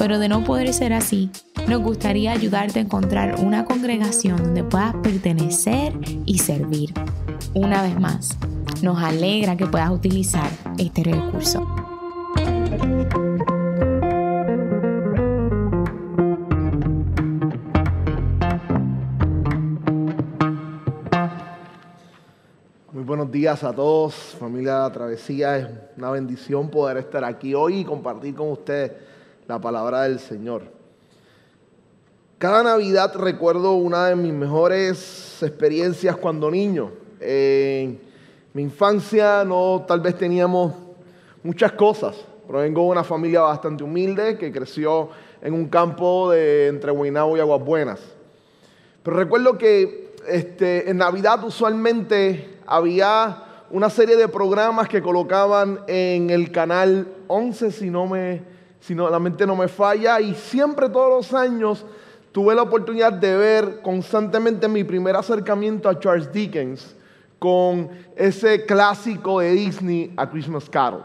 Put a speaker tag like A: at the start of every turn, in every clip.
A: pero de no poder ser así, nos gustaría ayudarte a encontrar una congregación donde puedas pertenecer y servir. Una vez más, nos alegra que puedas utilizar este recurso.
B: Muy buenos días a todos, familia Travesía. Es una bendición poder estar aquí hoy y compartir con ustedes la palabra del Señor. Cada Navidad recuerdo una de mis mejores experiencias cuando niño. En mi infancia no tal vez teníamos muchas cosas. Provengo de una familia bastante humilde que creció en un campo de entre Guaynabo y Aguas Buenas. Pero recuerdo que este, en Navidad usualmente había una serie de programas que colocaban en el canal 11, si no me, si no, la mente no me falla, y siempre todos los años tuve la oportunidad de ver constantemente mi primer acercamiento a Charles Dickens con ese clásico de Disney, A Christmas Carol.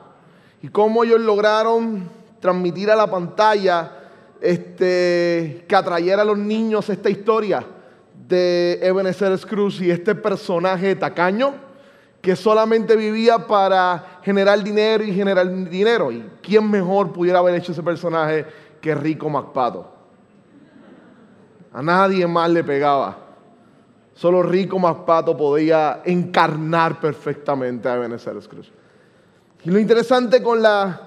B: Y cómo ellos lograron transmitir a la pantalla este, que atrayera a los niños esta historia de Ebenezer Scrooge y este personaje tacaño que solamente vivía para generar dinero y generar dinero. ¿Y quién mejor pudiera haber hecho ese personaje que Rico MacPato? A nadie más le pegaba. Solo Rico MacPato podía encarnar perfectamente a Ebenezer Scrooge. Y lo interesante con, la,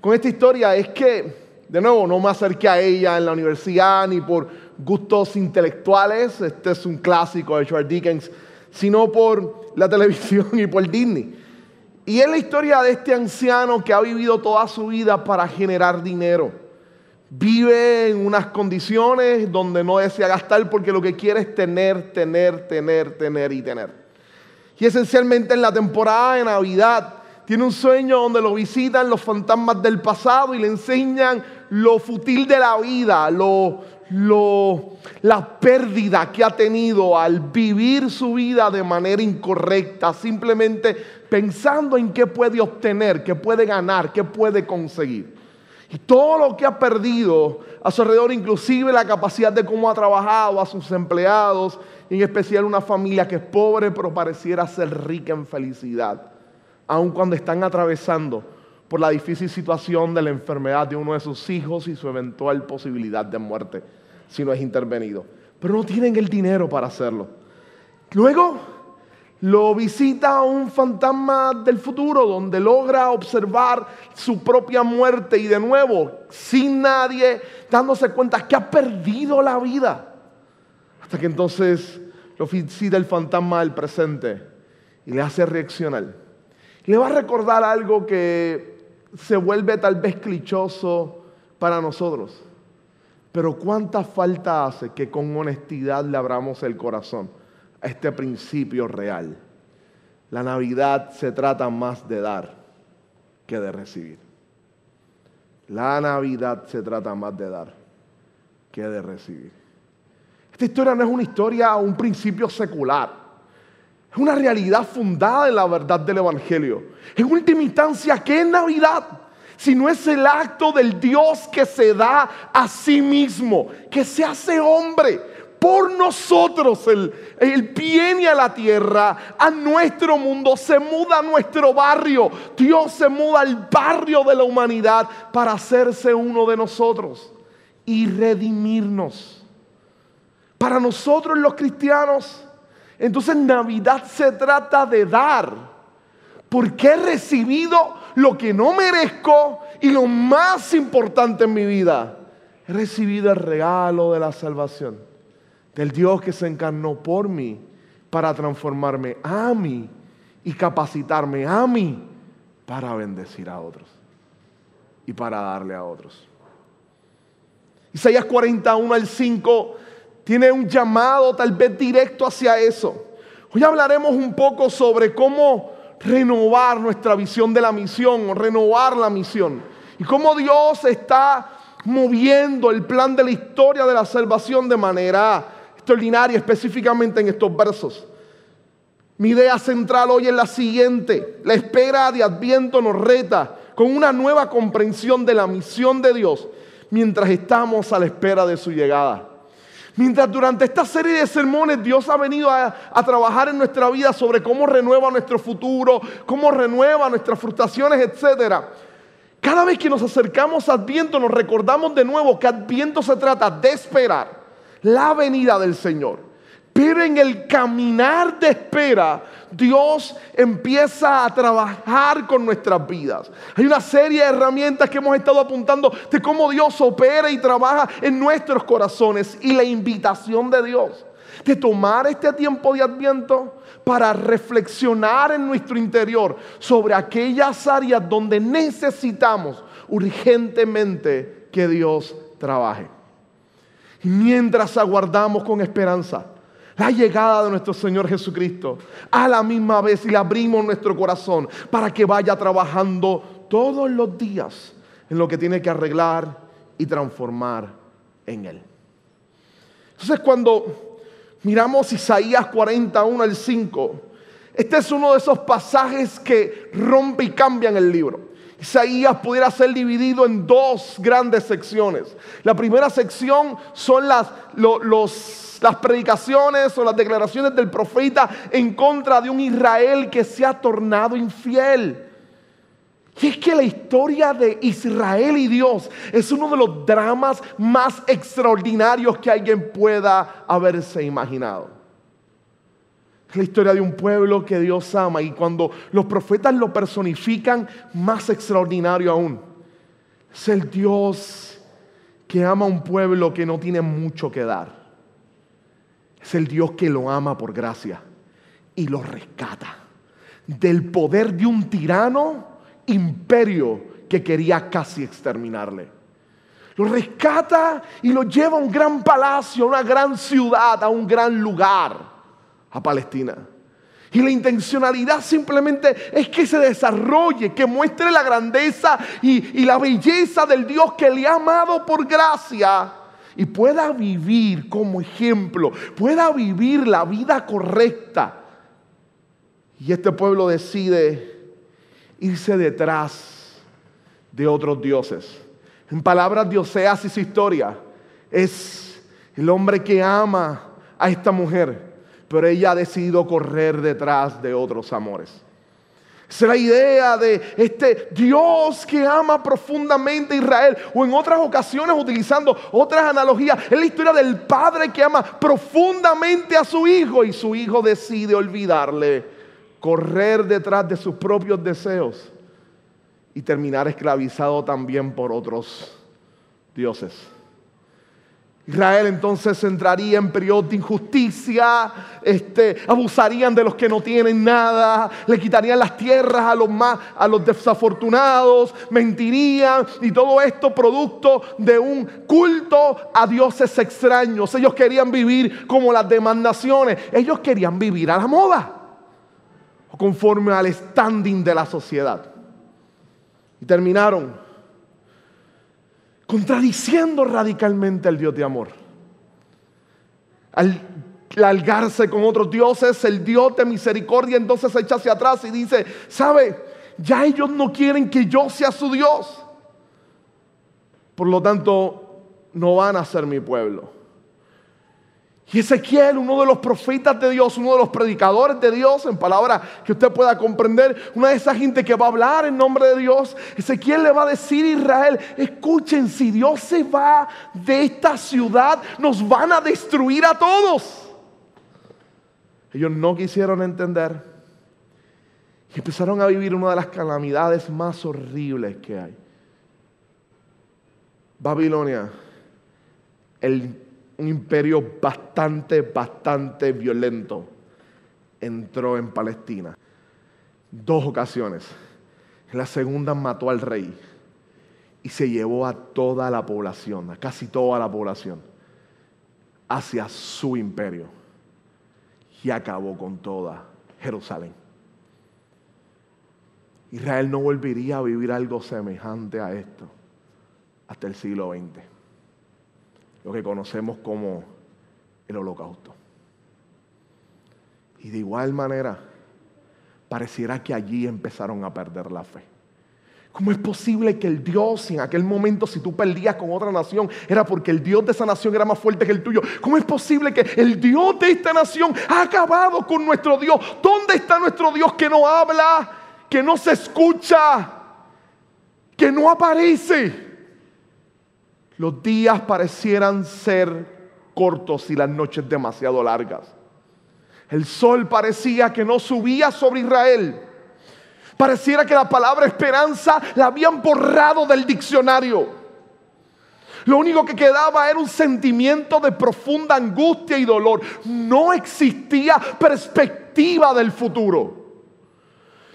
B: con esta historia es que, de nuevo, no me acerqué a ella en la universidad ni por gustos intelectuales, este es un clásico de Charles Dickens, sino por la televisión y por Disney. Y es la historia de este anciano que ha vivido toda su vida para generar dinero. Vive en unas condiciones donde no desea gastar porque lo que quiere es tener, tener, tener, tener y tener. Y esencialmente en la temporada de Navidad tiene un sueño donde lo visitan los fantasmas del pasado y le enseñan lo futil de la vida, lo, lo, la pérdida que ha tenido al vivir su vida de manera incorrecta, simplemente pensando en qué puede obtener, qué puede ganar, qué puede conseguir. Y todo lo que ha perdido a su alrededor, inclusive la capacidad de cómo ha trabajado a sus empleados, en especial una familia que es pobre pero pareciera ser rica en felicidad, aun cuando están atravesando por la difícil situación de la enfermedad de uno de sus hijos y su eventual posibilidad de muerte si no es intervenido. Pero no tienen el dinero para hacerlo. Luego lo visita un fantasma del futuro donde logra observar su propia muerte y de nuevo, sin nadie dándose cuenta que ha perdido la vida. Hasta que entonces lo visita el fantasma del presente y le hace reaccionar. le va a recordar algo que se vuelve tal vez clichoso para nosotros. Pero cuánta falta hace que con honestidad le abramos el corazón a este principio real. La Navidad se trata más de dar que de recibir. La Navidad se trata más de dar que de recibir. Esta historia no es una historia o un principio secular. Es una realidad fundada en la verdad del Evangelio. En última instancia, ¿qué es Navidad? Si no es el acto del Dios que se da a sí mismo, que se hace hombre por nosotros. Él, viene a la tierra, a nuestro mundo, se muda a nuestro barrio. Dios se muda al barrio de la humanidad para hacerse uno de nosotros y redimirnos. Para nosotros los cristianos, entonces Navidad se trata de dar. Porque he recibido lo que no merezco y lo más importante en mi vida. He recibido el regalo de la salvación del Dios que se encarnó por mí para transformarme a mí y capacitarme a mí para bendecir a otros y para darle a otros. Isaías 41 al 5 tiene un llamado tal vez directo hacia eso. Hoy hablaremos un poco sobre cómo renovar nuestra visión de la misión o renovar la misión. Y cómo Dios está moviendo el plan de la historia de la salvación de manera extraordinaria, específicamente en estos versos. Mi idea central hoy es la siguiente. La espera de Adviento nos reta con una nueva comprensión de la misión de Dios mientras estamos a la espera de su llegada. Mientras durante esta serie de sermones Dios ha venido a, trabajar en nuestra vida sobre cómo renueva nuestro futuro, cómo renueva nuestras frustraciones, etc. Cada vez que nos acercamos a Adviento nos recordamos de nuevo que Adviento se trata de esperar la venida del Señor. En el caminar de espera, Dios empieza a trabajar con nuestras vidas. Hay una serie de herramientas que hemos estado apuntando de cómo Dios opera y trabaja en nuestros corazones y la invitación de Dios de tomar este tiempo de adviento para reflexionar en nuestro interior sobre aquellas áreas donde necesitamos urgentemente que Dios trabaje. Y mientras aguardamos con esperanza la llegada de nuestro Señor Jesucristo, a la misma vez y le abrimos nuestro corazón para que vaya trabajando todos los días en lo que tiene que arreglar y transformar en Él. Entonces cuando miramos Isaías 41 al 5, este es uno de esos pasajes que rompe y cambian el libro. Isaías pudiera ser dividido en dos grandes secciones. La primera sección son las, las predicaciones o las declaraciones del profeta en contra de un Israel que se ha tornado infiel. Y es que la historia de Israel y Dios es uno de los dramas más extraordinarios que alguien pueda haberse imaginado. Es la historia de un pueblo que Dios ama y cuando los profetas lo personifican, más extraordinario aún. Es el Dios que ama a un pueblo que no tiene mucho que dar. Es el Dios que lo ama por gracia y lo rescata del poder de un tirano imperio que quería casi exterminarle. Lo rescata y lo lleva a un gran palacio, a una gran ciudad, a un gran lugar a Palestina. Y la intencionalidad simplemente es que se desarrolle, que muestre la grandeza y, la belleza del Dios que le ha amado por gracia y pueda vivir como ejemplo, pueda vivir la vida correcta. Y este pueblo decide irse detrás de otros dioses. En palabras de Oseas y su historia, es el hombre que ama a esta mujer pero ella ha decidido correr detrás de otros amores. Es la idea de este Dios que ama profundamente a Israel. O en otras ocasiones, utilizando otras analogías, es la historia del padre que ama profundamente a su hijo y su hijo decide olvidarle, correr detrás de sus propios deseos y terminar esclavizado también por otros dioses. Israel entonces entraría en periodo de injusticia, este, abusarían de los que no tienen nada, le quitarían las tierras a los más, a los desafortunados, mentirían y todo esto producto de un culto a dioses extraños. Ellos querían vivir como las demandaciones, ellos querían vivir a la moda, conforme al standing de la sociedad. Y terminaron contradiciendo radicalmente al Dios de amor. Al largarse con otros dioses, el Dios de misericordia entonces se echa hacia atrás y dice, ¿sabe? Ya ellos no quieren que yo sea su Dios. Por lo tanto, no van a ser mi pueblo. Y Ezequiel, uno de los profetas de Dios, uno de los predicadores de Dios, en palabras que usted pueda comprender, una de esas gente que va a hablar en nombre de Dios, Ezequiel le va a decir a Israel, escuchen, si Dios se va de esta ciudad, nos van a destruir a todos. Ellos no quisieron entender y empezaron a vivir una de las calamidades más horribles que hay. Babilonia, el un imperio bastante, bastante violento entró en Palestina. Dos ocasiones. En la segunda mató al rey y se llevó a toda la población, a casi toda la población. hacia su imperio y acabó con toda Jerusalén. Israel no volvería a vivir algo semejante a esto hasta el siglo XX, lo que conocemos como el holocausto. Y de igual manera, pareciera que allí empezaron a perder la fe. ¿Cómo es posible que el Dios, en aquel momento, si tú perdías con otra nación, era porque el Dios de esa nación era más fuerte que el tuyo? ¿Cómo es posible que el Dios de esta nación ha acabado con nuestro Dios? ¿Dónde está nuestro Dios que no habla, que no se escucha, que no aparece? Los días parecieran ser cortos y las noches demasiado largas. El sol parecía que no subía sobre Israel. Pareciera que la palabra esperanza la habían borrado del diccionario. Lo único que quedaba era un sentimiento de profunda angustia y dolor. No existía perspectiva del futuro.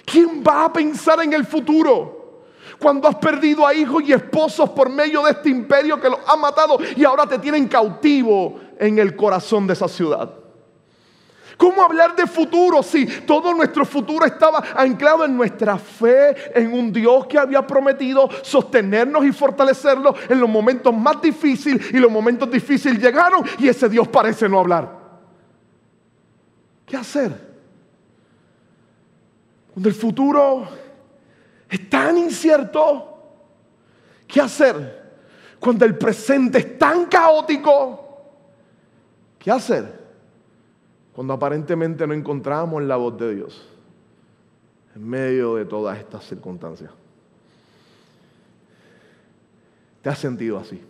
B: ¿Quién va a pensar en el futuro? Cuando has perdido a hijos y esposos por medio de este imperio que los ha matado y ahora te tienen cautivo en el corazón de esa ciudad. ¿Cómo hablar de futuro si todo nuestro futuro estaba anclado en nuestra fe, en un Dios que había prometido sostenernos y fortalecerlo en los momentos más difíciles y los momentos difíciles llegaron y ese Dios parece no hablar? ¿Qué hacer? Cuando el futuro es tan incierto, ¿qué hacer? Cuando el presente es tan caótico, ¿qué hacer? cuando aparentemente no encontramos la voz de Dios en medio de todas estas circunstancias. ¿Te has sentido así?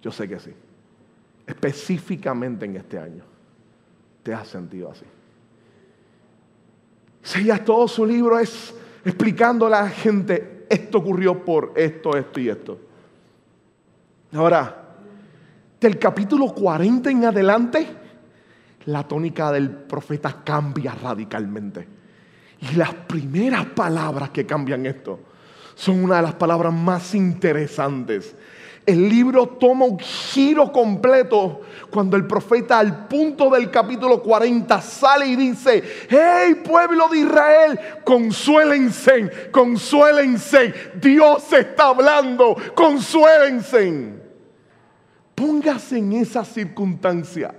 B: Yo sé que sí. Específicamente en este año. ¿Te has sentido así? ya todo su libro es explicando a la gente, esto ocurrió por esto, esto y esto. Ahora, del capítulo 40 en adelante, la tónica del profeta cambia radicalmente. Y las primeras palabras que cambian esto son una de las palabras más interesantes. El libro toma un giro completo cuando el profeta al punto del capítulo 40 sale y dice, hey pueblo de Israel, consuélense, consuélense, Dios está hablando, consuélense. Póngase en esa circunstancia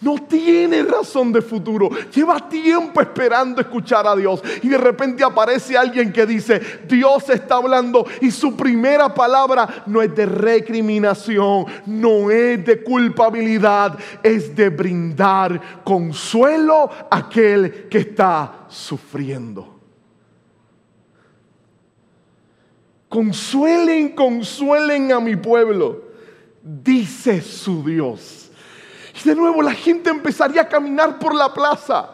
B: no tiene razón de futuro. Lleva tiempo esperando escuchar a Dios. Y de repente aparece alguien que dice, Dios está hablando. Y su primera palabra no es de recriminación, no es de culpabilidad, es de brindar consuelo a aquel que está sufriendo. Consuelen, consuelen a mi pueblo, dice su Dios. Y de nuevo la gente empezaría a caminar por la plaza.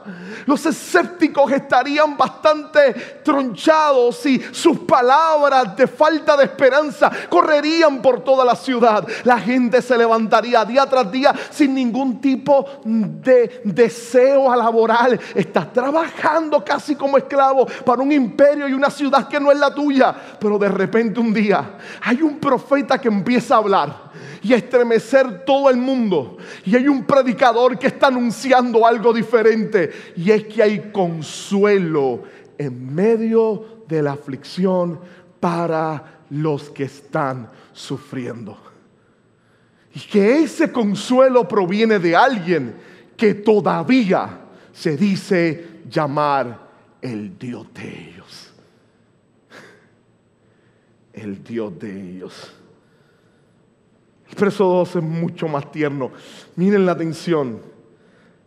B: Los escépticos estarían bastante tronchados y sus palabras de falta de esperanza correrían por toda la ciudad. La gente se levantaría día tras día sin ningún tipo de deseo laboral. Estás trabajando casi como esclavo para un imperio y una ciudad que no es la tuya. Pero de repente un día hay un profeta que empieza a hablar y estremecer todo el mundo. Y hay un predicador que está anunciando algo diferente. Y es que hay consuelo en medio de la aflicción para los que están sufriendo. Y que ese consuelo proviene de alguien que todavía se dice llamar el Dios de ellos. El Dios de ellos. Verso 2 es mucho más tierno. Miren la atención.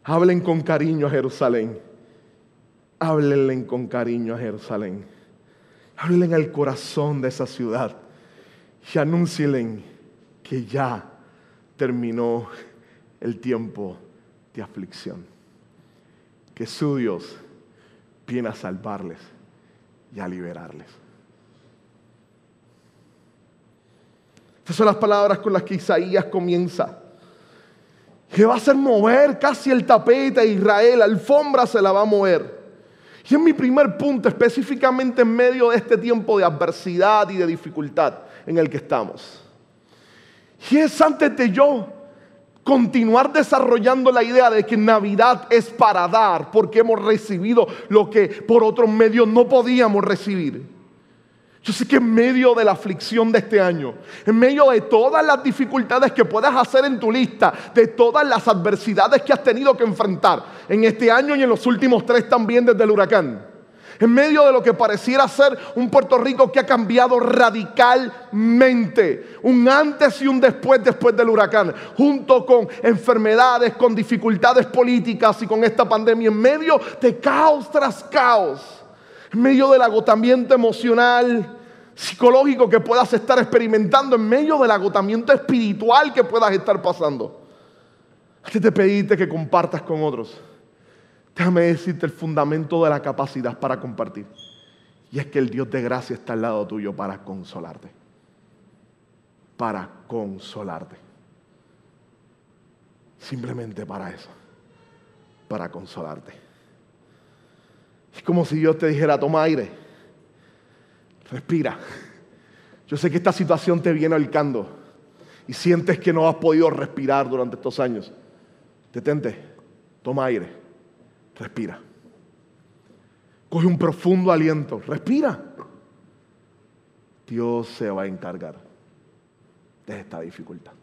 B: Hablen con cariño a Jerusalén. Háblenle con cariño a Jerusalén. Háblenle al corazón de esa ciudad. Y anúncielen que ya terminó el tiempo de aflicción. Que su Dios viene a salvarles y a liberarles. Estas son las palabras con las que Isaías comienza. Que va a hacer mover casi el tapete a Israel, la alfombra se la va a mover. Y es mi primer punto, específicamente en medio de este tiempo de adversidad y de dificultad en el que estamos. Y es antes de yo continuar desarrollando la idea de que Navidad es para dar, porque hemos recibido lo que por otros medios no podíamos recibir. Yo sé que en medio de la aflicción de este año, en medio de todas las dificultades que puedas hacer en tu lista, de todas las adversidades que has tenido que enfrentar en este año y en los últimos tres también desde el huracán, en medio de lo que pareciera ser un Puerto Rico que ha cambiado radicalmente, un antes y un después después del huracán, junto con enfermedades, con dificultades políticas y con esta pandemia, en medio de caos tras caos, en medio del agotamiento emocional, psicológico que puedas estar experimentando, en medio del agotamiento espiritual que puedas estar pasando. Antes de pedirte que compartas con otros Déjame decirte el fundamento de la capacidad para compartir. Y es que el Dios de gracia está al lado tuyo para consolarte. Para consolarte. Simplemente para eso. Para consolarte. Es como si Dios te dijera, toma aire. Respira. Yo sé que esta situación te viene ahorcando y sientes que no has podido respirar durante estos años. Detente. Toma aire Respira. Coge un profundo aliento. Respira. Dios se va a encargar de esta dificultad.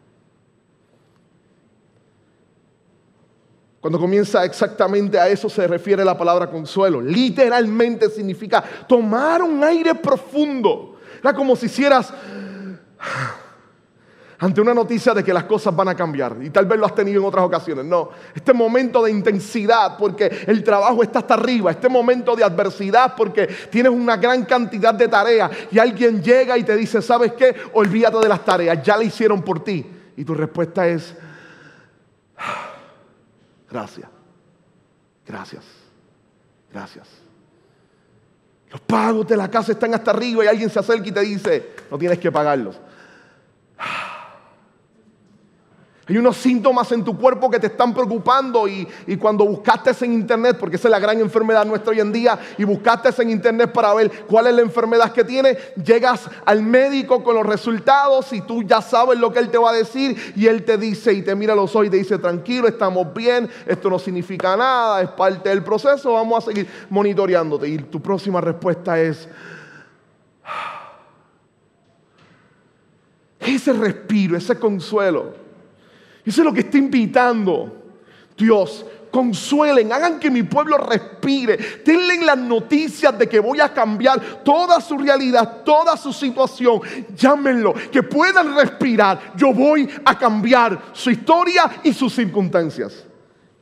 B: Cuando comienza exactamente a eso se refiere la palabra consuelo. Literalmente significa tomar un aire profundo. Era como si hicieras ante una noticia de que las cosas van a cambiar. Y tal vez lo has tenido en otras ocasiones. No, este momento de intensidad porque el trabajo está hasta arriba. Este momento de adversidad porque tienes una gran cantidad de tareas. Y alguien llega y te dice, ¿sabes qué? Olvídate de las tareas, ya la hicieron por ti. Y tu respuesta es, gracias, gracias, gracias. Los pagos de la casa están hasta arriba y alguien se acerca y te dice, no tienes que pagarlos. Hay unos síntomas en tu cuerpo que te están preocupando y, cuando buscaste en internet, porque esa es la gran enfermedad nuestra hoy en día, y buscaste en internet para ver cuál es la enfermedad que tiene, llegas al médico con los resultados y tú ya sabes lo que él te va a decir y él te dice y te mira los ojos y te dice, tranquilo, estamos bien, esto no significa nada, es parte del proceso, vamos a seguir monitoreándote. Y tu próxima respuesta es... Ese respiro, ese consuelo eso es lo que está invitando Dios. Consuelen, hagan que mi pueblo respire. Denle las noticias de que voy a cambiar toda su realidad, toda su situación. Llámenlo, que puedan respirar. Yo voy a cambiar su historia y sus circunstancias.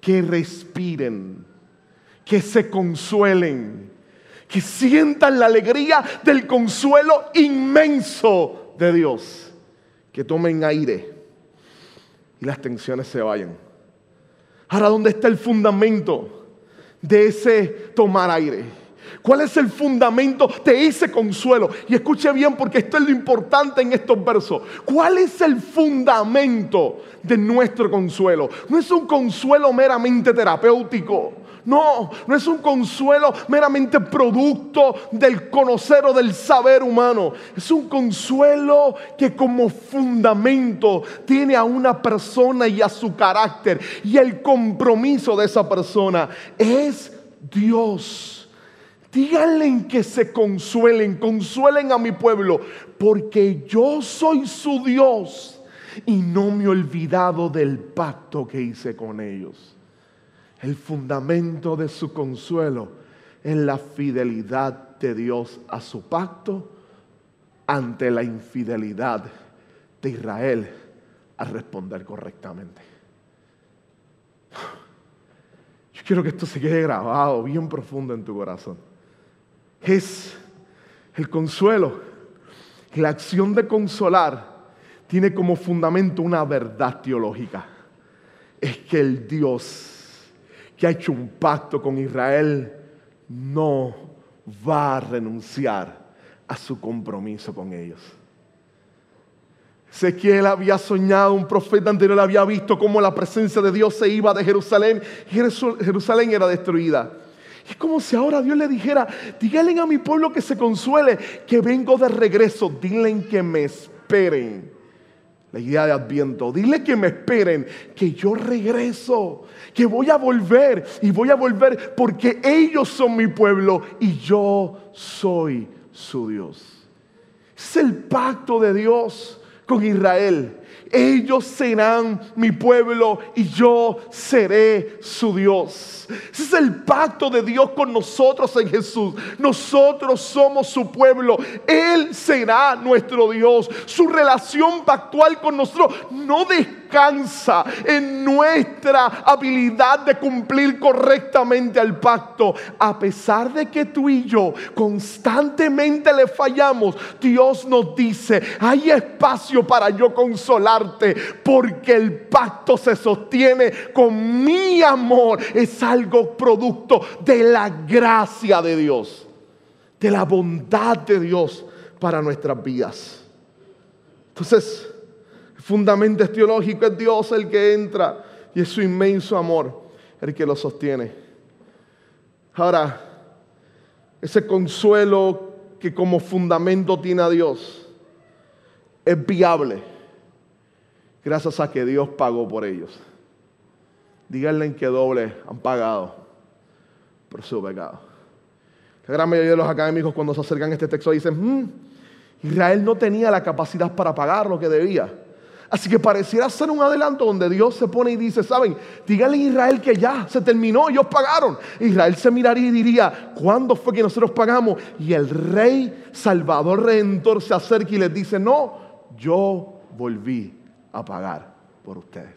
B: Que respiren, que se consuelen, que sientan la alegría del consuelo inmenso de Dios. Que tomen aire y las tensiones se vayan. Ahora, ¿dónde está el fundamento de ese tomar aire? ¿Cuál es el fundamento de ese consuelo? Y escuche bien porque esto es lo importante en estos versos. ¿Cuál es el fundamento de nuestro consuelo? No es un consuelo meramente terapéutico. No, no es un consuelo meramente producto del conocer o del saber humano. Es un consuelo que como fundamento tiene a una persona y a su carácter. Y el compromiso de esa persona es Dios. Díganle que se consuelen, consuelen a mi pueblo, porque yo soy su Dios y no me he olvidado del pacto que hice con ellos. El fundamento de su consuelo es la fidelidad de Dios a su pacto ante la infidelidad de Israel a responder correctamente. Yo quiero que esto se quede grabado bien profundo en tu corazón. Es el consuelo, la acción de consolar tiene como fundamento una verdad teológica. Es que el Dios que ha hecho un pacto con Israel, no va a renunciar a su compromiso con ellos. Ezequiel había soñado, un profeta anterior había visto cómo la presencia de Dios se iba de Jerusalén y Jerusalén era destruida. Es como si ahora Dios le dijera, díganle a mi pueblo que se consuele, que vengo de regreso, díganle que me esperen. La idea de Adviento. Dile que me esperen, que yo regreso, que voy a volver y voy a volver porque ellos son mi pueblo y yo soy su Dios. Es el pacto de Dios con Israel ellos serán mi pueblo y yo seré su Dios. Ese es el pacto de Dios con nosotros en Jesús. Nosotros somos su pueblo. Él será nuestro Dios. Su relación pactual con nosotros no descansa en nuestra habilidad de cumplir correctamente al pacto. A pesar de que tú y yo constantemente le fallamos, Dios nos dice, hay espacio para yo consolar porque el pacto se sostiene con mi amor. Es algo producto de la gracia de Dios, de la bondad de Dios para nuestras vidas. Entonces, fundamento teológico es Dios el que entra y es su inmenso amor el que lo sostiene. Ahora, ese consuelo que como fundamento tiene a Dios es viable gracias a que Dios pagó por ellos. Díganle en qué doble han pagado por su pecado. La gran mayoría de los académicos cuando se acercan a este texto dicen, hmm, Israel no tenía la capacidad para pagar lo que debía. Así que pareciera ser un adelanto donde Dios se pone y dice, saben, díganle a Israel que ya se terminó, ellos pagaron. Israel se miraría y diría, ¿cuándo fue que nosotros pagamos? Y el rey Salvador Redentor se acerca y les dice, no, yo volví a pagar por ustedes.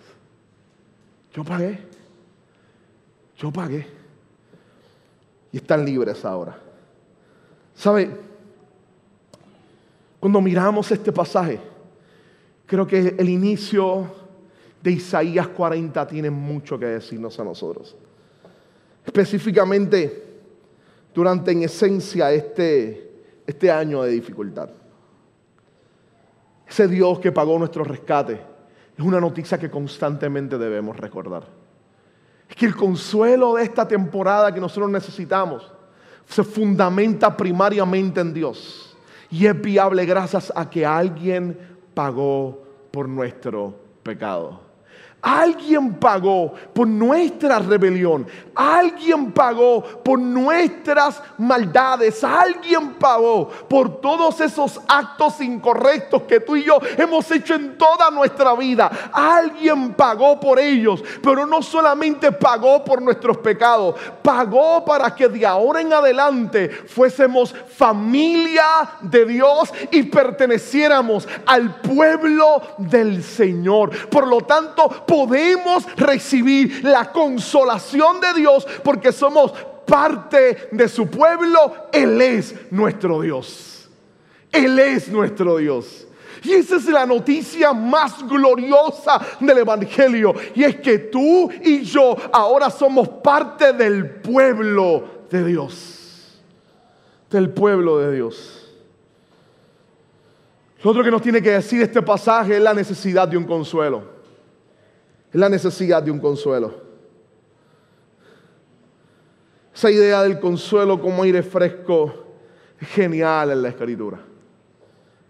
B: Yo pagué. Yo pagué. Y están libres ahora. ¿Sabe? Cuando miramos este pasaje, creo que el inicio de Isaías 40 tiene mucho que decirnos a nosotros. Específicamente durante en esencia este, este año de dificultad. Ese Dios que pagó nuestro rescate es una noticia que constantemente debemos recordar. Es que el consuelo de esta temporada que nosotros necesitamos se fundamenta primariamente en Dios y es viable gracias a que alguien pagó por nuestro pecado. Alguien pagó por nuestra rebelión. Alguien pagó por nuestras maldades. Alguien pagó por todos esos actos incorrectos que tú y yo hemos hecho en toda nuestra vida. Alguien pagó por ellos. Pero no solamente pagó por nuestros pecados. Pagó para que de ahora en adelante fuésemos familia de Dios y perteneciéramos al pueblo del Señor. Por lo tanto, podemos recibir la consolación de Dios porque somos parte de su pueblo. Él es nuestro Dios. Él es nuestro Dios. Y esa es la noticia más gloriosa del Evangelio. Y es que tú y yo ahora somos parte del pueblo de Dios. Del pueblo de Dios. Lo otro que nos tiene que decir este pasaje es la necesidad de un consuelo la necesidad de un consuelo. Esa idea del consuelo como aire fresco es genial en la escritura.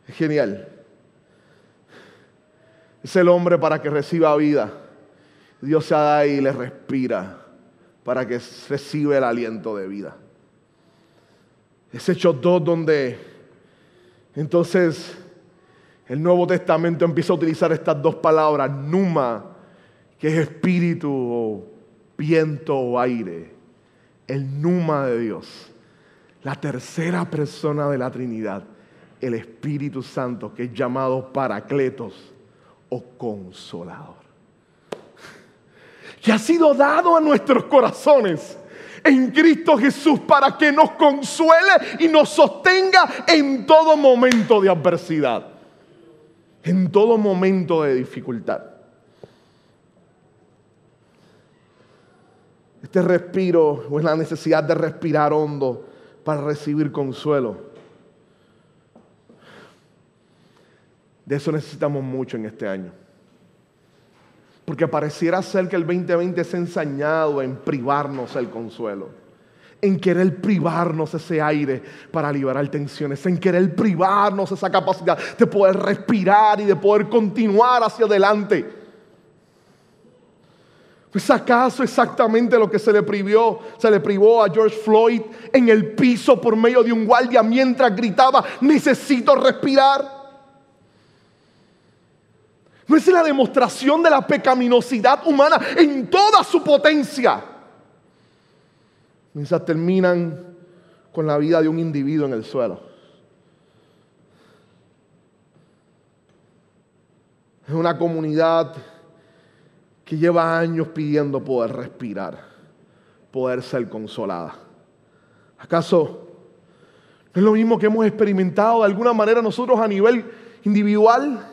B: Es genial. Es el hombre para que reciba vida. Dios se da y le respira para que reciba el aliento de vida. Es Hechos 2 donde entonces el Nuevo Testamento empieza a utilizar estas dos palabras, numa que es espíritu o viento o aire, el numa de Dios, la tercera persona de la Trinidad, el Espíritu Santo, que es llamado Paracletos o Consolador. Que ha sido dado a nuestros corazones en Cristo Jesús para que nos consuele y nos sostenga en todo momento de adversidad, en todo momento de dificultad. Este respiro o es la necesidad de respirar hondo para recibir consuelo. De eso necesitamos mucho en este año. Porque pareciera ser que el 2020 se ha ensañado en privarnos el consuelo, en querer privarnos ese aire para liberar tensiones, en querer privarnos esa capacidad de poder respirar y de poder continuar hacia adelante. ¿Es acaso exactamente lo que se le privó, se le privó a George Floyd en el piso por medio de un guardia mientras gritaba, necesito respirar? ¿No es la demostración de la pecaminosidad humana en toda su potencia? Mientras terminan con la vida de un individuo en el suelo. Es una comunidad que lleva años pidiendo poder respirar, poder ser consolada. ¿Acaso no es lo mismo que hemos experimentado de alguna manera nosotros a nivel individual?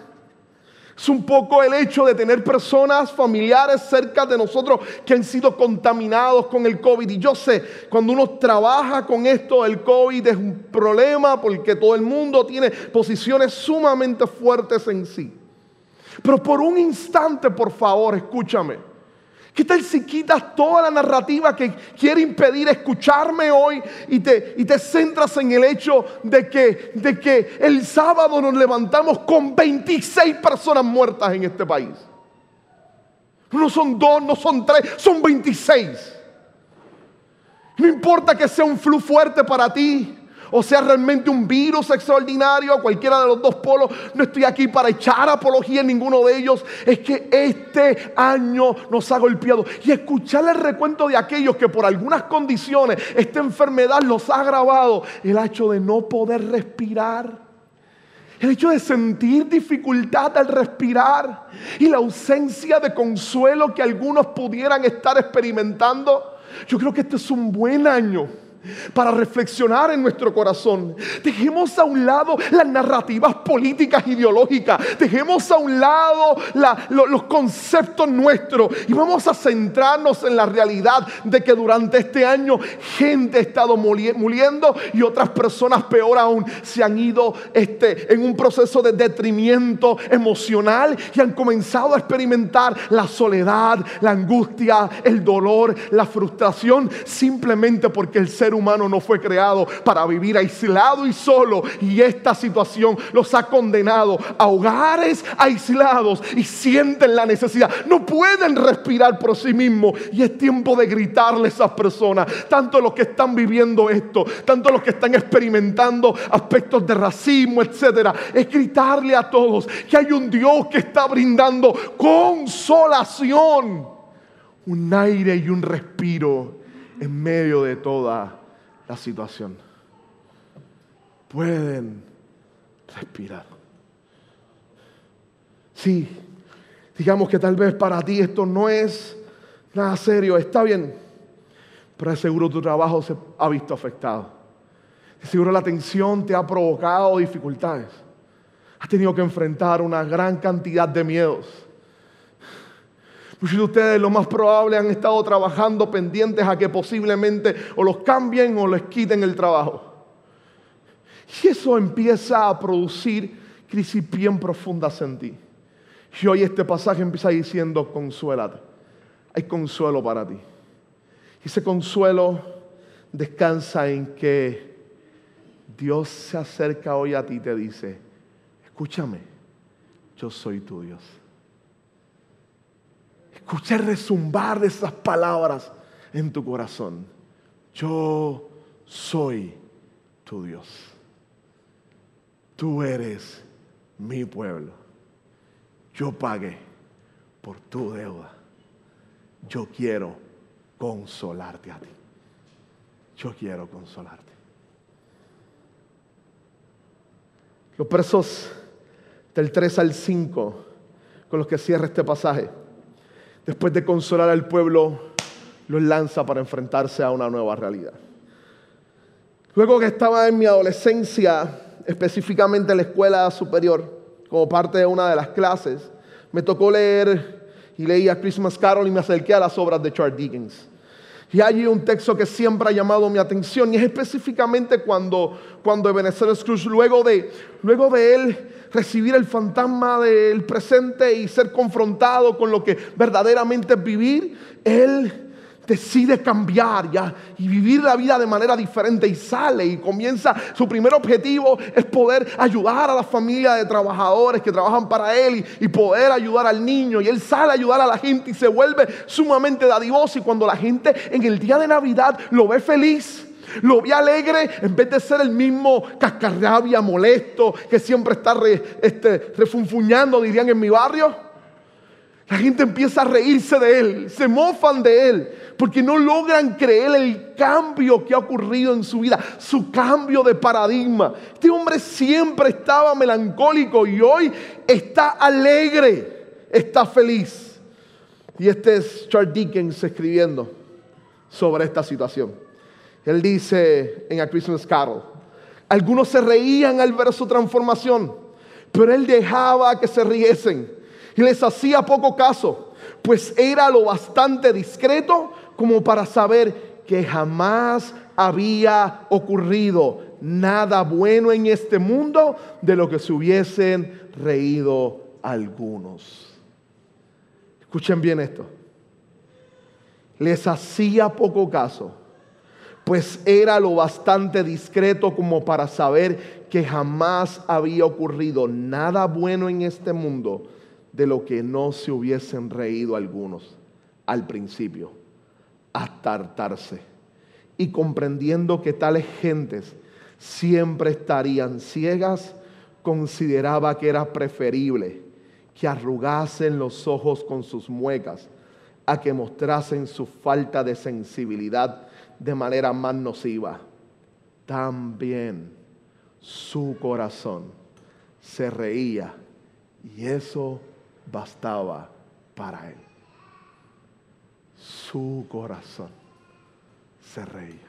B: Es un poco el hecho de tener personas familiares cerca de nosotros que han sido contaminados con el COVID. Y yo sé, cuando uno trabaja con esto, el COVID es un problema porque todo el mundo tiene posiciones sumamente fuertes en sí. Pero por un instante, por favor, escúchame. ¿Qué tal si quitas toda la narrativa que quiere impedir escucharme hoy y te, y te centras en el hecho de que, de que el sábado nos levantamos con 26 personas muertas en este país? No son dos, no son tres, son 26. No importa que sea un flu fuerte para ti o sea realmente un virus extraordinario, cualquiera de los dos polos. No estoy aquí para echar apología en ninguno de ellos. Es que este año nos ha golpeado. Y escuchar el recuento de aquellos que por algunas condiciones esta enfermedad los ha agravado. El hecho de no poder respirar. El hecho de sentir dificultad al respirar y la ausencia de consuelo que algunos pudieran estar experimentando. Yo creo que este es un buen año para reflexionar en nuestro corazón. Dejemos a un lado las narrativas políticas ideológicas. Dejemos a un lado los conceptos nuestros y vamos a centrarnos en la realidad de que durante este año gente ha estado muriendo y otras personas peor aún se han ido este, en un proceso de detrimento emocional y han comenzado a experimentar la soledad, la angustia, el dolor, la frustración simplemente porque el ser humano no fue creado para vivir aislado y solo. Y esta situación los ha condenado a hogares aislados y sienten la necesidad. No pueden respirar por sí mismos. Y es tiempo de gritarle a esas personas, tanto los que están viviendo esto, tanto los que están experimentando aspectos de racismo, etcétera. Es gritarle a todos que hay un Dios que está brindando consolación, un aire y un respiro en medio de toda la situación. Pueden respirar. Sí, digamos que tal vez para ti esto no es nada serio, está bien, pero seguro tu trabajo se ha visto afectado. seguro la tensión te ha provocado dificultades. Has tenido que enfrentar una gran cantidad de miedos Muchos de ustedes lo más probable han estado trabajando pendientes a que posiblemente o los cambien o les quiten el trabajo. Y eso empieza a producir crisis bien profundas en ti. Y hoy este pasaje empieza diciendo, consuélate. Hay consuelo para ti. Y ese consuelo descansa en que Dios se acerca hoy a ti y te dice, escúchame, yo soy tu Dios. Escuché resumbar de esas palabras en tu corazón. Yo soy tu Dios. Tú eres mi pueblo. Yo pagué por tu deuda. Yo quiero consolarte a ti. Yo quiero consolarte. Los versos del 3 al 5 con los que cierra este pasaje después de consolar al pueblo, los lanza para enfrentarse a una nueva realidad. Luego que estaba en mi adolescencia, específicamente en la escuela superior, como parte de una de las clases, me tocó leer y leía Christmas Carol y me acerqué a las obras de Charles Dickens. Y hay un texto que siempre ha llamado mi atención y es específicamente cuando, cuando Ebenezer Scrooge, luego de, luego de él recibir el fantasma del presente y ser confrontado con lo que verdaderamente es vivir, él decide cambiar ya y vivir la vida de manera diferente y sale y comienza, su primer objetivo es poder ayudar a la familia de trabajadores que trabajan para él y, poder ayudar al niño. Y él sale a ayudar a la gente y se vuelve sumamente dadivoso. Y cuando la gente en el día de Navidad lo ve feliz, lo ve alegre en vez de ser el mismo cascarrabia molesto que siempre está este, refunfuñando, dirían en mi barrio. La gente empieza a reírse de él, se mofan de él, porque no logran creer el cambio que ha ocurrido en su vida, su cambio de paradigma. Este hombre siempre estaba melancólico y hoy está alegre, está feliz. Y este es Charles Dickens escribiendo sobre esta situación. Él dice en A Christmas Carol, algunos se reían al ver su transformación, pero él dejaba que se riesen y les hacía poco caso, pues era lo bastante discreto como para saber que jamás había ocurrido nada bueno en este mundo de lo que se hubiesen reído algunos. Escuchen bien esto. Les hacía poco caso, pues era lo bastante discreto como para saber que jamás había ocurrido nada bueno en este mundo de lo que no se hubiesen reído algunos al principio, hasta. Y comprendiendo que tales gentes siempre estarían ciegas, consideraba que era preferible que arrugasen los ojos con sus muecas a que mostrasen su falta de sensibilidad de manera más nociva. También su corazón se reía y eso bastaba para él. Su corazón se reía.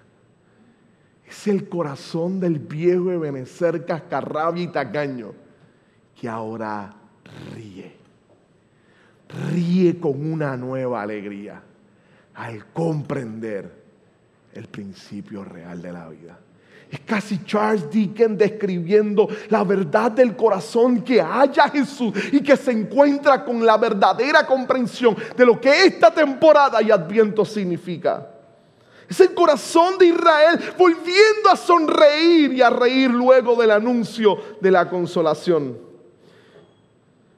B: Es el corazón del viejo Ebenezer cascarrabia y tacaño que ahora ríe. Ríe con una nueva alegría al comprender el principio real de la vida. Es casi Charles Dickens describiendo la verdad del corazón que haya Jesús y que se encuentra con la verdadera comprensión de lo que esta temporada y adviento significa. Es el corazón de Israel volviendo a sonreír y a reír luego del anuncio de la consolación.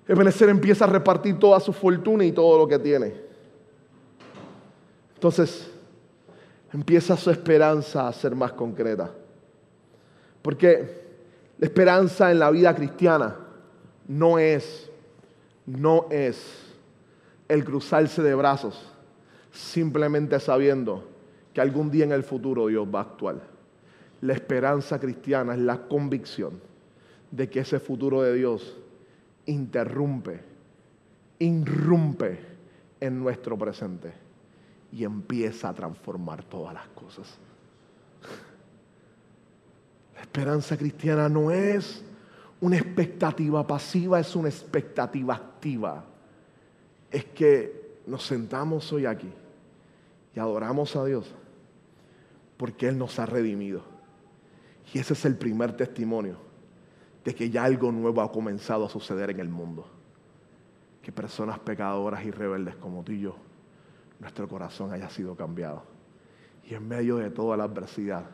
B: Ebenezer empieza a repartir toda su fortuna y todo lo que tiene. Entonces, empieza su esperanza a ser más concreta. Porque la esperanza en la vida cristiana no es, no es el cruzarse de brazos, simplemente sabiendo que algún día en el futuro Dios va a actuar. La esperanza cristiana es la convicción de que ese futuro de Dios interrumpe, irrumpe en nuestro presente y empieza a transformar todas las cosas. Esperanza cristiana no es una expectativa pasiva, es una expectativa activa. Es que nos sentamos hoy aquí y adoramos a Dios porque Él nos ha redimido. Y ese es el primer testimonio de que ya algo nuevo ha comenzado a suceder en el mundo. Que personas pecadoras y rebeldes como tú y yo, nuestro corazón haya sido cambiado. Y en medio de toda la adversidad,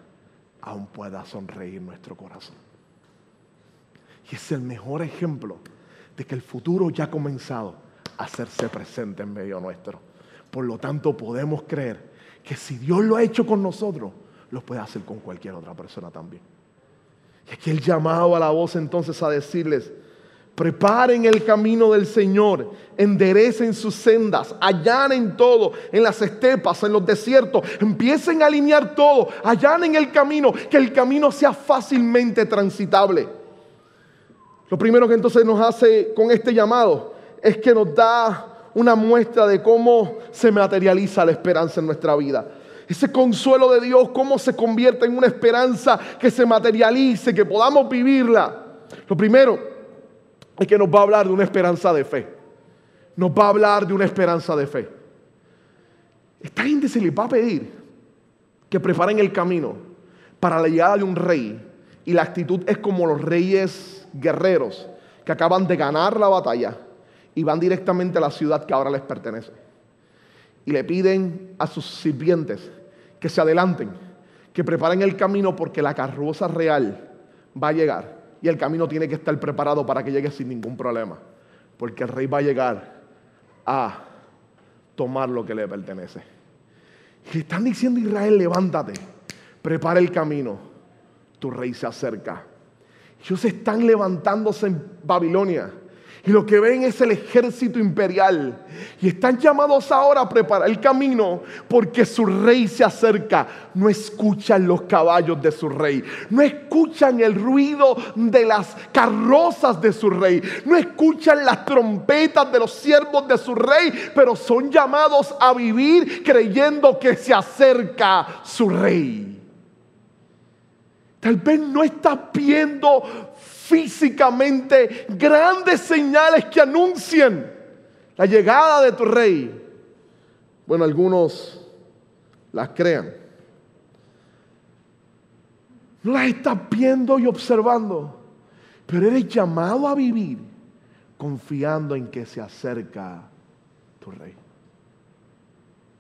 B: aún pueda sonreír nuestro corazón. Y es el mejor ejemplo de que el futuro ya ha comenzado a hacerse presente en medio nuestro. Por lo tanto, podemos creer que si Dios lo ha hecho con nosotros, lo puede hacer con cualquier otra persona también. Y aquí el llamado a la voz entonces a decirles, Preparen el camino del Señor, enderecen sus sendas, allanen todo, en las estepas, en los desiertos, empiecen a alinear todo, allanen el camino, que el camino sea fácilmente transitable. Lo primero que entonces nos hace con este llamado es que nos da una muestra de cómo se materializa la esperanza en nuestra vida. Ese consuelo de Dios, cómo se convierte en una esperanza que se materialice, que podamos vivirla. Lo primero, es que nos va a hablar de una esperanza de fe. Nos va a hablar de una esperanza de fe. Esta gente se les va a pedir que preparen el camino para la llegada de un rey. Y la actitud es como los reyes guerreros que acaban de ganar la batalla y van directamente a la ciudad que ahora les pertenece. y le piden a sus sirvientes que se adelanten, que preparen el camino porque la carroza real va a llegar y el camino tiene que estar preparado para que llegue sin ningún problema, porque el rey va a llegar a tomar lo que le pertenece. Y están diciendo Israel, levántate, prepara el camino, tu rey se acerca. Ellos están levantándose en Babilonia y lo que ven es el ejército imperial. Y están llamados ahora a preparar el camino porque su rey se acerca. No escuchan los caballos de su rey. No escuchan el ruido de las carrozas de su rey. No escuchan las trompetas de los siervos de su rey. Pero son llamados a vivir creyendo que se acerca su rey. Tal vez no estás viendo físicamente grandes señales que anuncien la llegada de tu rey. Bueno, algunos las crean. No las estás viendo y observando, pero eres llamado a vivir confiando en que se acerca tu rey.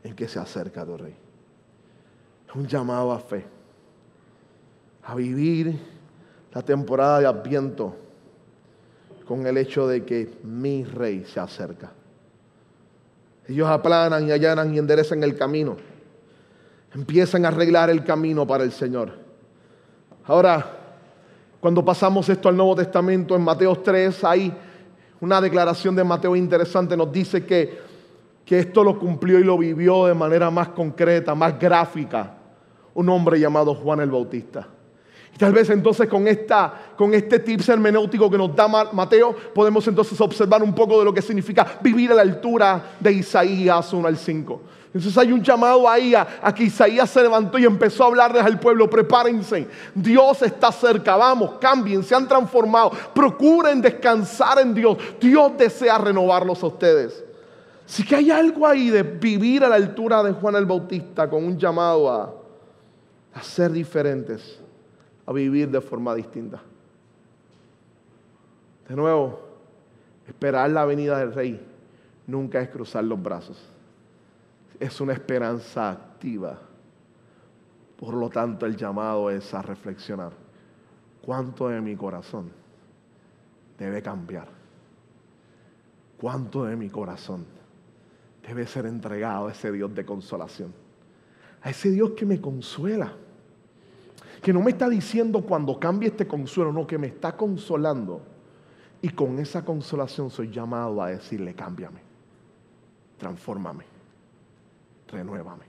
B: En que se acerca tu rey. Es un llamado a fe. A vivir la temporada de Adviento con el hecho de que mi rey se acerca. Ellos aplanan y allanan y enderezan el camino. Empiezan a arreglar el camino para el Señor. Ahora, cuando pasamos esto al Nuevo Testamento, en Mateo 3, hay una declaración de Mateo interesante. Nos dice que, que esto lo cumplió y lo vivió de manera más concreta, más gráfica, un hombre llamado Juan el Bautista. Y tal vez entonces con, esta, con este tips hermenéutico que nos da Mateo, podemos entonces observar un poco de lo que significa vivir a la altura de Isaías 1 al 5. Entonces hay un llamado ahí a, que Isaías se levantó y empezó a hablarles al pueblo, prepárense, Dios está cerca, vamos, cambien, se han transformado, procuren descansar en Dios, Dios desea renovarlos a ustedes. Así que hay algo ahí de vivir a la altura de Juan el Bautista con un llamado a, a ser diferentes a vivir de forma distinta. De nuevo, esperar la venida del rey nunca es cruzar los brazos. Es una esperanza activa. Por lo tanto, el llamado es a reflexionar. ¿Cuánto de mi corazón debe cambiar? ¿Cuánto de mi corazón debe ser entregado a ese Dios de consolación? A ese Dios que me consuela que no me está diciendo cuando cambie este consuelo, no, que me está consolando. Y con esa consolación soy llamado a decirle, cámbiame, transfórmame, renuévame.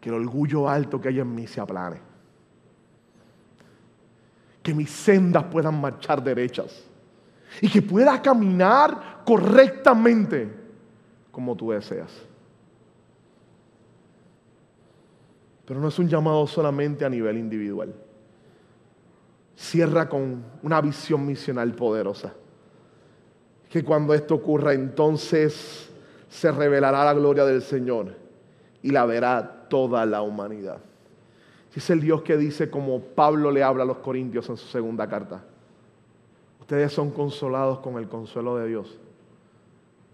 B: Que el orgullo alto que hay en mí se aplane. Que mis sendas puedan marchar derechas. Y que pueda caminar correctamente como tú deseas. Pero no es un llamado solamente a nivel individual. Cierra con una visión misional poderosa. Que cuando esto ocurra, entonces se revelará la gloria del Señor y la verá toda la humanidad. Es el Dios que dice, como Pablo le habla a los Corintios en su segunda carta, ustedes son consolados con el consuelo de Dios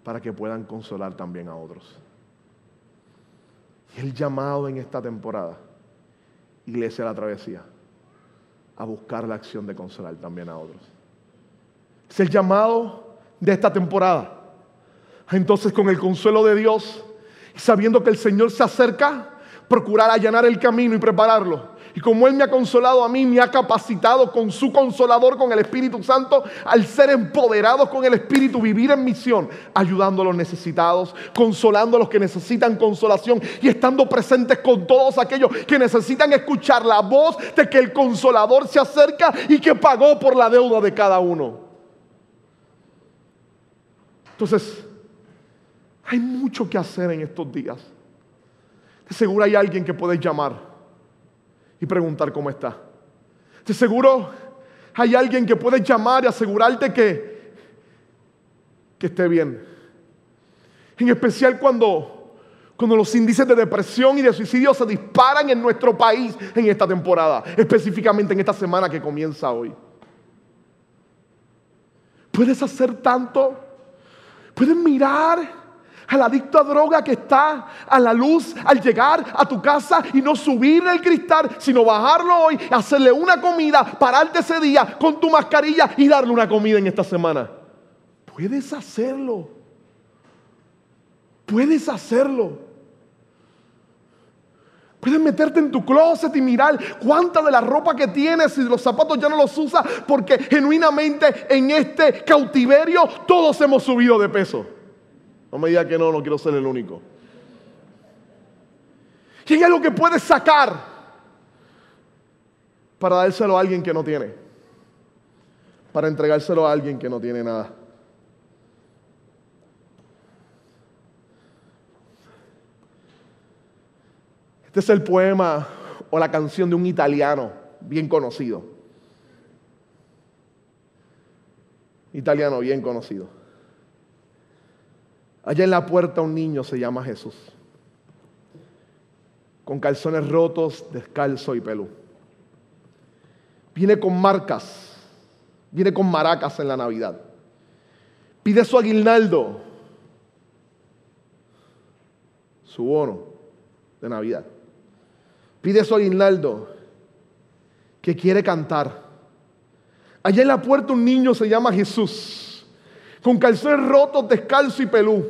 B: para que puedan consolar también a otros el llamado en esta temporada, Iglesia de la Travesía, a buscar la acción de consolar también a otros. Es el llamado de esta temporada. Entonces con el consuelo de Dios y sabiendo que el Señor se acerca, procurar allanar el camino y prepararlo y como Él me ha consolado a mí, me ha capacitado con su consolador, con el Espíritu Santo, al ser empoderados con el Espíritu, vivir en misión, ayudando a los necesitados, consolando a los que necesitan consolación y estando presentes con todos aquellos que necesitan escuchar la voz de que el consolador se acerca y que pagó por la deuda de cada uno. Entonces, hay mucho que hacer en estos días. De seguro hay alguien que puede llamar y preguntar cómo está. De seguro hay alguien que puede llamar y asegurarte que, que esté bien. En especial cuando, cuando los índices de depresión y de suicidio se disparan en nuestro país en esta temporada, específicamente en esta semana que comienza hoy. Puedes hacer tanto, puedes mirar Al adicto a droga que está a la luz al llegar a tu casa y no subirle el cristal, sino bajarlo hoy, hacerle una comida, pararte ese día con tu mascarilla y darle una comida en esta semana. Puedes hacerlo. Puedes hacerlo. Puedes meterte en tu closet y mirar cuánta de la ropa que tienes y los zapatos ya no los usas porque genuinamente en este cautiverio todos hemos subido de peso. No me diga que no, no quiero ser el único. Y hay algo que puedes sacar para dárselo a alguien que no tiene. Para entregárselo a alguien que no tiene nada. Este es el poema o la canción de un italiano bien conocido. Italiano bien conocido. Allá en la puerta un niño se llama Jesús. Con calzones rotos, descalzo y pelú. Viene con marcas, viene con maracas en la Navidad. Pide su aguinaldo, su bono de Navidad pide su aguinaldo que quiere cantar. Allá en la puerta un niño se llama Jesús, con calzones rotos, descalzo y pelú.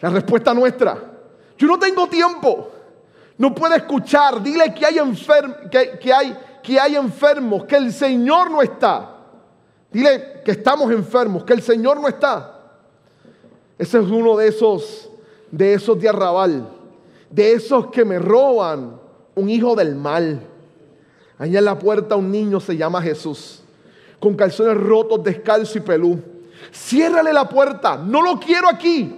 B: La respuesta nuestra, yo no tengo tiempo, no puedo escuchar, dile que hay, que, hay, que hay enfermos, que el Señor no está. Dile que estamos enfermos, que el Señor no está. Ese es uno de esos, de esos de arrabal, de esos que me roban, un hijo del mal. Allá en la puerta un niño se llama Jesús, con calzones rotos, descalzo y pelú. Ciérrale la puerta, no lo quiero aquí.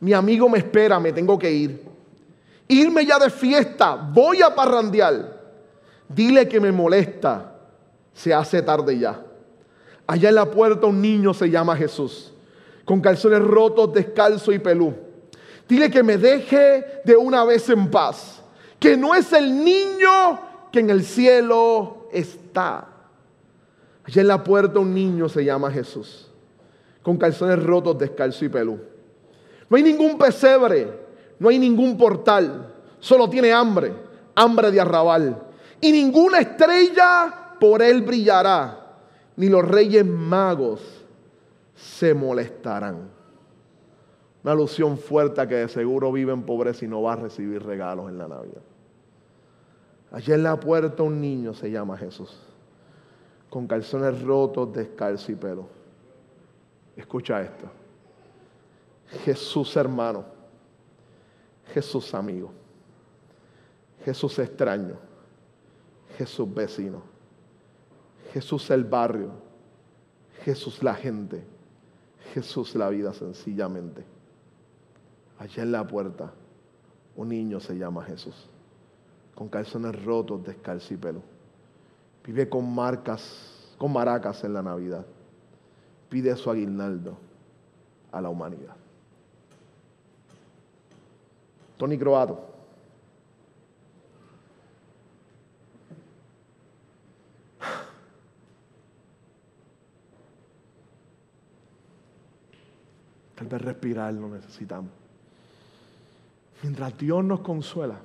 B: Mi amigo me espera, me tengo que ir. Irme ya de fiesta, voy a parrandear. Dile que me molesta, se hace tarde ya. Allá en la puerta un niño se llama Jesús, con calzones rotos, descalzo y pelú. Dile que me deje de una vez en paz que no es el niño que en el cielo está. Allá en la puerta un niño se llama Jesús, con calzones rotos, descalzo y pelú. No hay ningún pesebre, no hay ningún portal, solo tiene hambre, hambre de arrabal. Y ninguna estrella por él brillará, ni los reyes magos se molestarán. Una alusión fuerte que de seguro vive en pobreza y no va a recibir regalos en la Navidad. Allí en la puerta un niño se llama Jesús, con calzones rotos, descalzo y pelo. Escucha esto. Jesús hermano, Jesús amigo, Jesús extraño, Jesús vecino, Jesús el barrio, Jesús la gente, Jesús la vida sencillamente. Allá en la puerta un niño se llama Jesús con calzones rotos, descalzo y pelo. Vive con marcas, con maracas en la Navidad. Pide su aguinaldo a la humanidad. Tony Croato. Tal vez respirar lo necesitamos. Mientras Dios nos consuela,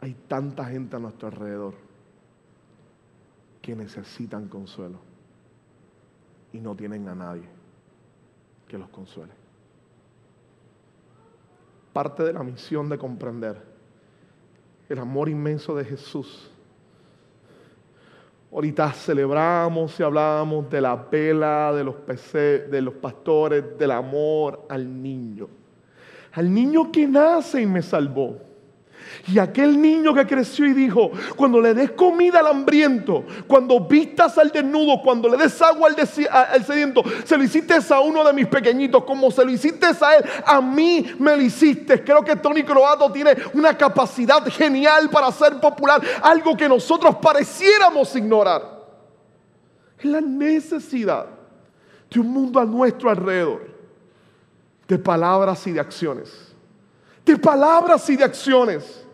B: hay tanta gente a nuestro alrededor que necesitan consuelo y no tienen a nadie que los consuele. Parte de la misión de comprender el amor inmenso de Jesús. Ahorita celebramos y hablamos de la vela, de los, de los pastores, del amor al niño. Al niño que nace y me salvó. Y aquel niño que creció y dijo, cuando le des comida al hambriento, cuando vistas al desnudo, cuando le des agua al, sediento, se lo hiciste a uno de mis pequeñitos, como se lo hiciste a él, a mí me lo hiciste. Creo que Tony Croato tiene una capacidad genial para ser popular, algo que nosotros pareciéramos ignorar. Es la necesidad de un mundo a nuestro alrededor, de palabras y de acciones. De palabras y de acciones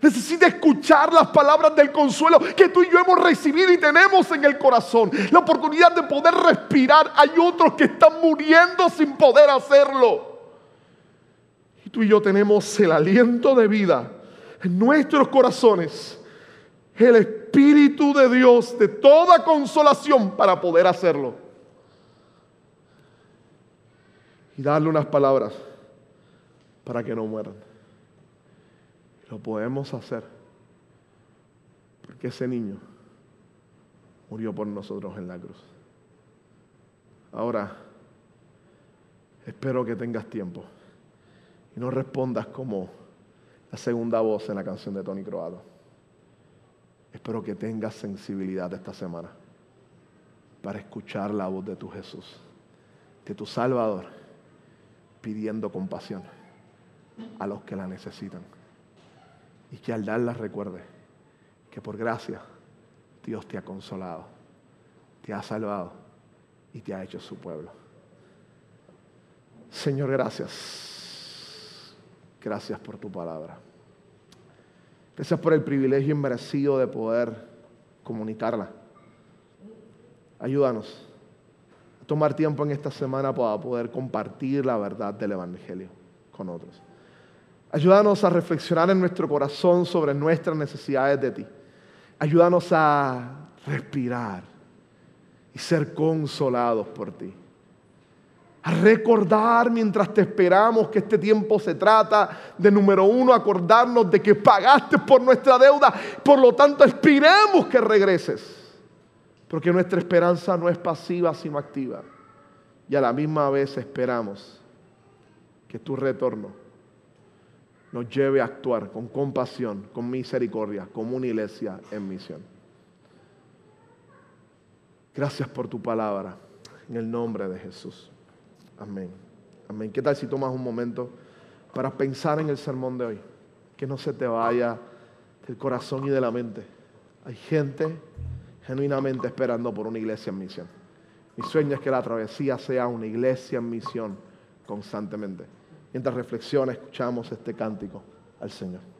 B: Necesita escuchar las palabras del consuelo que tú y yo hemos recibido y tenemos en el corazón. La oportunidad de poder respirar. Hay otros que están muriendo sin poder hacerlo. Y tú y yo tenemos el aliento de vida en nuestros corazones. El Espíritu de Dios de toda consolación para poder hacerlo. Y darle unas palabras para que no mueran. Lo podemos hacer porque ese niño murió por nosotros en la cruz. Ahora, espero que tengas tiempo y no respondas como la segunda voz en la canción de Tony Croato. Espero que tengas sensibilidad esta semana para escuchar la voz de tu Jesús, de tu Salvador, pidiendo compasión a los que la necesitan y que al darlas recuerde que por gracia Dios te ha consolado, te ha salvado y te ha hecho su pueblo. Señor, gracias. Gracias por tu palabra. Gracias por el privilegio inmerecido de poder comunicarla. Ayúdanos a tomar tiempo en esta semana para poder compartir la verdad del Evangelio con otros. Ayúdanos a reflexionar en nuestro corazón sobre nuestras necesidades de ti. Ayúdanos a respirar y ser consolados por ti. A recordar mientras te esperamos que este tiempo se trata de número uno, acordarnos de que pagaste por nuestra deuda, por lo tanto esperemos que regreses. Porque nuestra esperanza no es pasiva sino activa. Y a la misma vez esperamos que tu retorno nos lleve a actuar con compasión, con misericordia, como una iglesia en misión. Gracias por tu palabra, en el nombre de Jesús. Amén. Amén. ¿Qué tal si tomas un momento para pensar en el sermón de hoy? Que no se te vaya del corazón y de la mente. Hay gente genuinamente esperando por una iglesia en misión. Mi sueño es que la travesía sea una iglesia en misión constantemente mientras reflexiona, escuchamos este cántico al Señor.